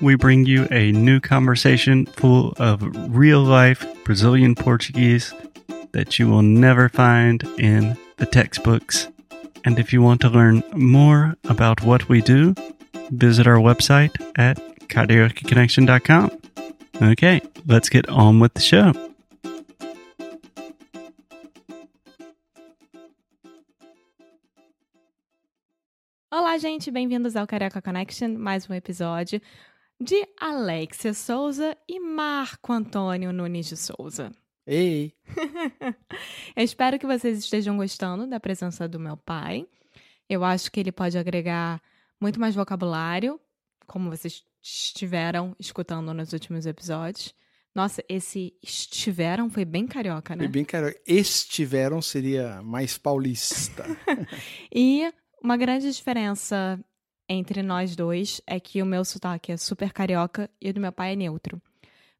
we bring you a new conversation full of real life Brazilian Portuguese that you will never find in the textbooks. And if you want to learn more about what we do, visit our website at karaokeconnection.com. Okay, let's get on with the show. Olá, gente, bem-vindos ao Carioca Connection, mais um episódio de Alexia Souza e Marco Antônio Nunes de Souza. Ei! Eu espero que vocês estejam gostando da presença do meu pai. Eu acho que ele pode agregar muito mais vocabulário, como vocês estiveram escutando nos últimos episódios. Nossa, esse estiveram foi bem carioca, né? Foi bem carioca. Estiveram seria mais paulista. e uma grande diferença entre nós dois é que o meu sotaque é super carioca e o do meu pai é neutro.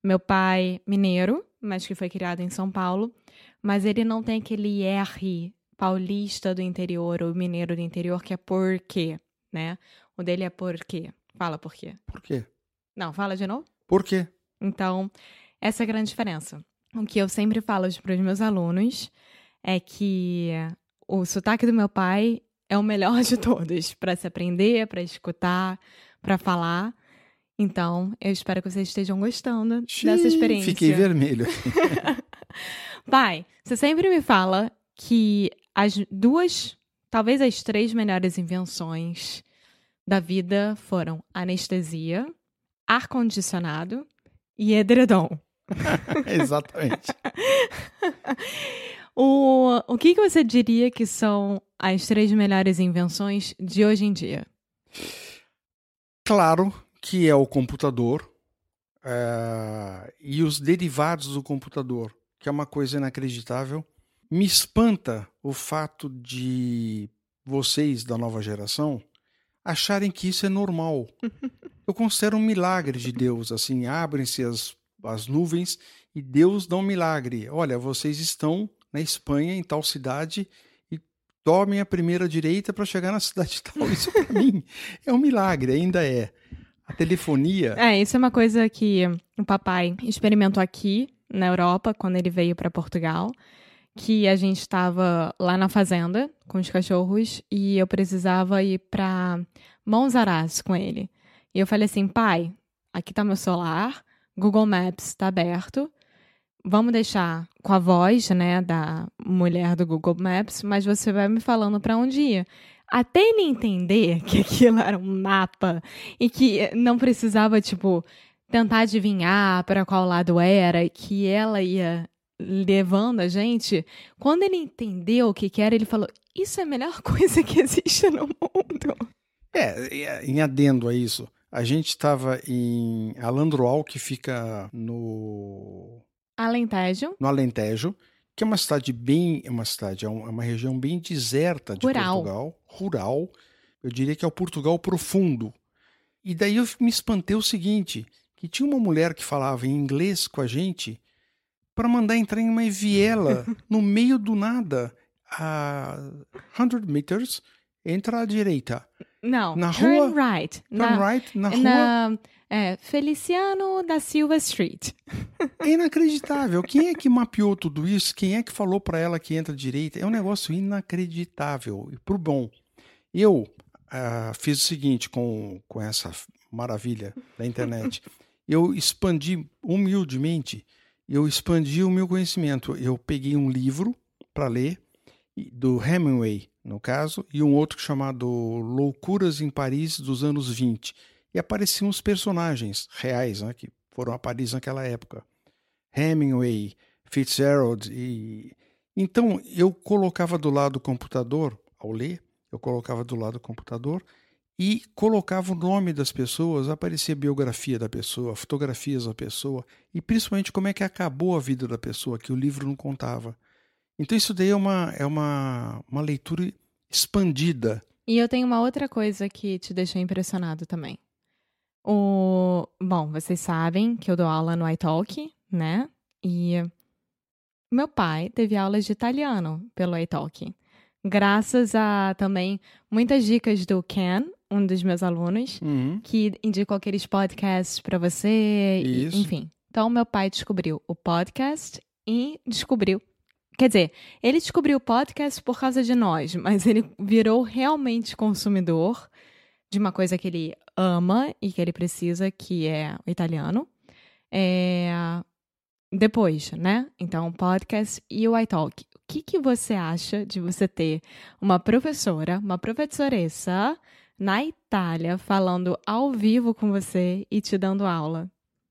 Meu pai, mineiro, mas que foi criado em São Paulo, mas ele não tem aquele R paulista do interior ou mineiro do interior que é por quê, né? O dele é por quê. Fala por quê. Por quê? Não, fala de novo. Por quê? Então, essa é a grande diferença. O que eu sempre falo para os meus alunos é que o sotaque do meu pai é o melhor de todos para se aprender, para escutar, para falar. Então, eu espero que vocês estejam gostando Xiii, dessa experiência. Fiquei vermelho. Pai, você sempre me fala que as duas, talvez as três melhores invenções da vida foram anestesia, ar-condicionado e edredom. Exatamente. O, o que, que você diria que são as três melhores invenções de hoje em dia? Claro que é o computador é, e os derivados do computador, que é uma coisa inacreditável. Me espanta o fato de vocês da nova geração acharem que isso é normal. Eu considero um milagre de Deus, assim, abrem-se as, as nuvens e Deus dá um milagre. Olha, vocês estão na Espanha, em tal cidade, e tomem a primeira direita para chegar na cidade tal. Isso para mim é um milagre, ainda é. A telefonia. É, isso é uma coisa que o papai experimentou aqui na Europa, quando ele veio para Portugal. Que a gente estava lá na fazenda com os cachorros e eu precisava ir para Monsaraz com ele. E eu falei assim: pai, aqui tá meu celular, Google Maps está aberto. Vamos deixar com a voz, né, da mulher do Google Maps, mas você vai me falando para onde ir até ele entender que aquilo era um mapa e que não precisava, tipo, tentar adivinhar para qual lado era, que ela ia levando a gente, quando ele entendeu o que, que era, ele falou: Isso é a melhor coisa que existe no mundo. É, em adendo a isso, a gente estava em Alandroal, que fica no. Alentejo. No Alentejo que é uma cidade bem, é uma cidade, é uma região bem deserta de rural. Portugal, rural. Eu diria que é o Portugal profundo. E daí eu me espantei o seguinte, que tinha uma mulher que falava em inglês com a gente para mandar entrar em uma viela no meio do nada, a 100 meters, entra à direita. Não, na turn rua, right. Turn na, right, na, na rua. É, Feliciano da Silva Street. É inacreditável. Quem é que mapeou tudo isso? Quem é que falou para ela que entra direita? É um negócio inacreditável. E pro bom. Eu uh, fiz o seguinte com, com essa maravilha da internet. Eu expandi humildemente, eu expandi o meu conhecimento. Eu peguei um livro para ler, do Hemingway, no caso, e um outro chamado Loucuras em Paris dos anos 20 e apareciam os personagens reais né, que foram a Paris naquela época. Hemingway, Fitzgerald e então eu colocava do lado do computador ao ler, eu colocava do lado do computador e colocava o nome das pessoas, aparecia a biografia da pessoa, fotografias da pessoa e principalmente como é que acabou a vida da pessoa, que o livro não contava. Então isso daí é uma, é uma, uma leitura expandida. E eu tenho uma outra coisa que te deixou impressionado também. O... Bom, vocês sabem que eu dou aula no iTalk, né? E meu pai teve aulas de italiano pelo iTalk. Graças a também muitas dicas do Ken, um dos meus alunos, Uhum. que indicou aqueles podcasts para você, e- Isso. enfim. Então, meu pai descobriu o podcast e descobriu. Quer dizer, ele descobriu o podcast por causa de nós, mas ele virou realmente consumidor de uma coisa que ele ama e que ele precisa, que é o italiano. É, Depois, né? Então, o podcast e o iTalk. O que, que você acha de você ter uma professora, uma professoressa na Itália falando ao vivo com você e te dando aula?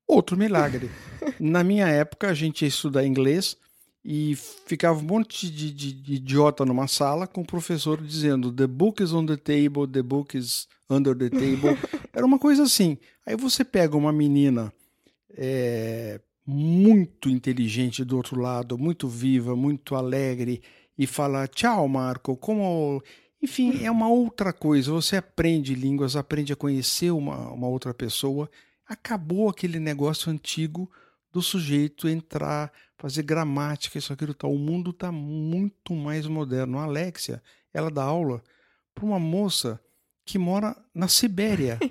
Outro milagre. Na minha época, a gente ia estudar inglês e ficava um monte de, de- de idiota numa sala com o professor dizendo The book is on the table, the book is under the table. Era uma coisa assim. Aí você pega uma menina é, muito inteligente do outro lado, muito viva, muito alegre, e fala: Tchau, Marco, como. Enfim, é uma outra coisa. Você aprende línguas, aprende a conhecer uma, uma outra pessoa. Acabou aquele negócio antigo do sujeito entrar, fazer gramática, isso, aquilo, tal. O mundo está muito mais moderno. A Alexia, ela dá aula para uma moça que mora na Sibéria.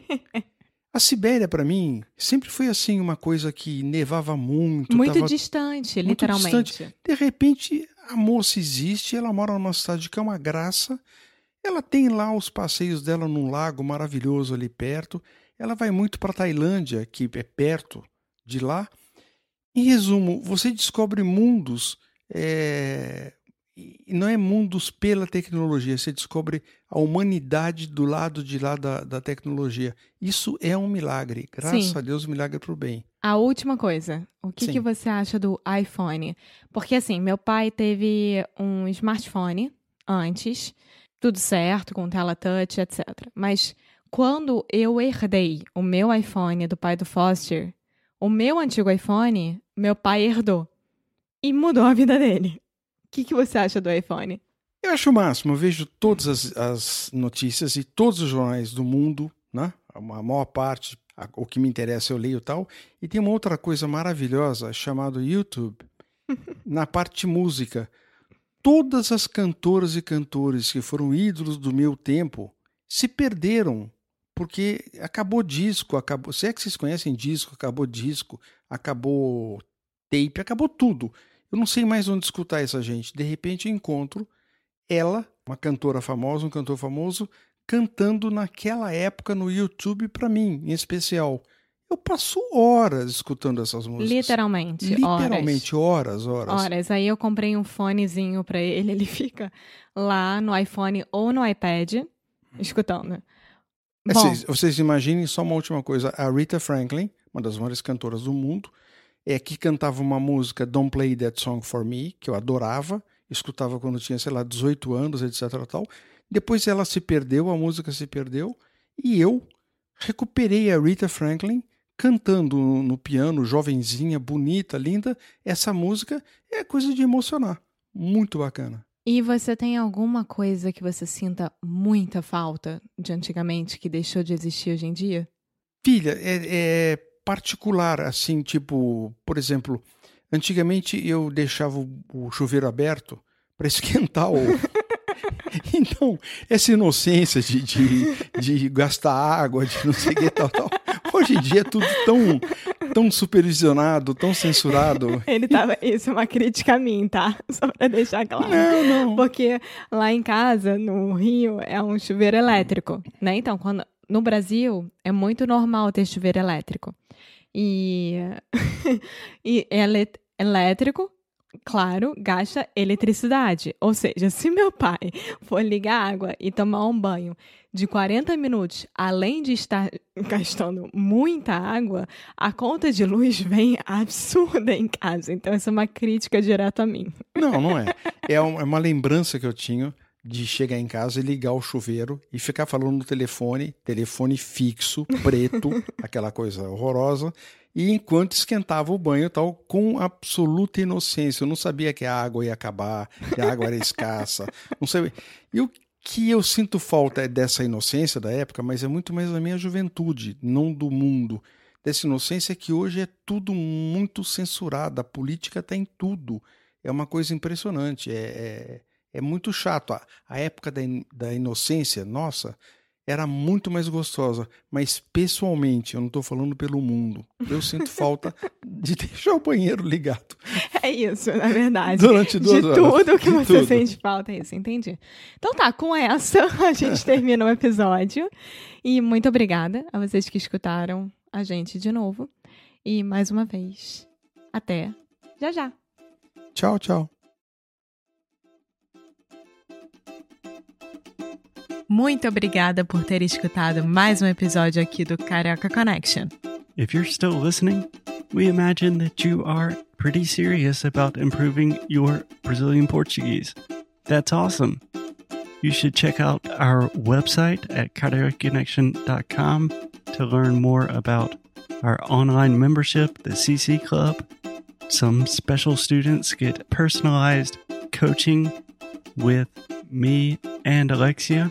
A Sibéria, para mim, sempre foi assim, uma coisa que nevava muito. Muito distante, muito literalmente. distante. De repente, a moça existe, ela mora numa cidade que é uma graça. Ela tem lá os passeios dela num lago maravilhoso ali perto. Ela vai muito para Tailândia, que é perto de lá. Em resumo, você descobre mundos, é, e não é mundos pela tecnologia, você descobre a humanidade do lado de lá da, da tecnologia. Isso é um milagre. Graças Sim. a Deus, milagre para o bem. A última coisa, o que, que você acha do iPhone? Porque assim, meu pai teve um smartphone antes, tudo certo, com tela touch, etc. Mas quando eu herdei o meu iPhone do pai do Foster, o meu antigo iPhone, meu pai herdou. E mudou a vida dele. O que, que você acha do iPhone? Eu acho o máximo, eu vejo todas as, as notícias e todos os jornais do mundo, né? A ma- maior parte, a- o que me interessa eu leio e tal. E tem uma outra coisa maravilhosa chamada YouTube, na parte de música. Todas as cantoras e cantores que foram ídolos do meu tempo se perderam, porque acabou disco, acabou. Se é que vocês conhecem disco, acabou disco, acabou tape, acabou tudo. Eu não sei mais onde escutar essa gente. De repente eu encontro ela, uma cantora famosa, um cantor famoso, cantando naquela época no YouTube para mim, em especial. Eu passo horas escutando essas músicas. Literalmente, Literalmente, horas, horas. horas. Horas. Aí eu comprei um fonezinho pra ele, ele fica lá no iPhone ou no iPad, escutando. É, Bom, Vocês, vocês imaginem só uma última coisa. A Rita Franklin, uma das maiores cantoras do mundo, é que cantava uma música Don't Play That Song For Me, que eu adorava, escutava quando tinha, sei lá, 18 anos, etc. Tal. Depois ela se perdeu, a música se perdeu, e eu recuperei a Rita Franklin cantando no, no piano, jovenzinha, bonita, linda. Essa música é coisa de emocionar. Muito bacana. E você tem alguma coisa que você sinta muita falta de antigamente que deixou de existir hoje em dia? Filha, é, é particular, assim, tipo, por exemplo, antigamente eu deixava o, chuveiro aberto para esquentar o. então, essa inocência de, de, de gastar água, de não sei o que tal, tal. Hoje em dia é tudo tão, tão supervisionado, tão censurado. Ele tava. Isso é uma crítica a mim, tá? Só pra deixar claro. Não, não. Porque lá em casa, no Rio, é um chuveiro elétrico, né? Então, quando no Brasil é muito normal ter chuveiro elétrico. E, e ele- elétrico, claro, gasta eletricidade. Ou seja, se meu pai for ligar água e tomar um banho de 40 minutos, além de estar gastando muita água, a conta de luz vem absurda em casa. Então, essa é uma crítica direto a mim. Não, não é. É é uma lembrança que eu tinha de chegar em casa e ligar o chuveiro e ficar falando no telefone, telefone fixo, preto, aquela coisa horrorosa, e enquanto esquentava o banho tal, com absoluta inocência. Eu não sabia que a água ia acabar, que a água era escassa, não sabia. E o que eu sinto falta é dessa inocência da época, mas é muito mais da minha juventude, não do mundo. Dessa inocência que hoje é tudo muito censurado, a política está em tudo. É uma coisa impressionante, é, é, é muito chato. A, a época da, in, da inocência, nossa, era muito mais gostosa, mas pessoalmente, eu não estou falando pelo mundo. Eu sinto falta de deixar o banheiro ligado. É isso, na verdade. Durante duas de horas. tudo que De você tudo. sente falta, é isso, entendi. Então tá, com essa a gente termina o episódio. E muito obrigada a vocês que escutaram a gente de novo. E mais uma vez, até já já. Tchau, tchau. Muito obrigada por ter escutado mais um episódio aqui do Carioca Connection. If you're still listening, we imagine that you are pretty serious about improving your Brazilian Portuguese. That's awesome. You should check out our website at cariocaconnection.com to learn more about our online membership, the CC Club. Some special students get personalized coaching with me and Alexia.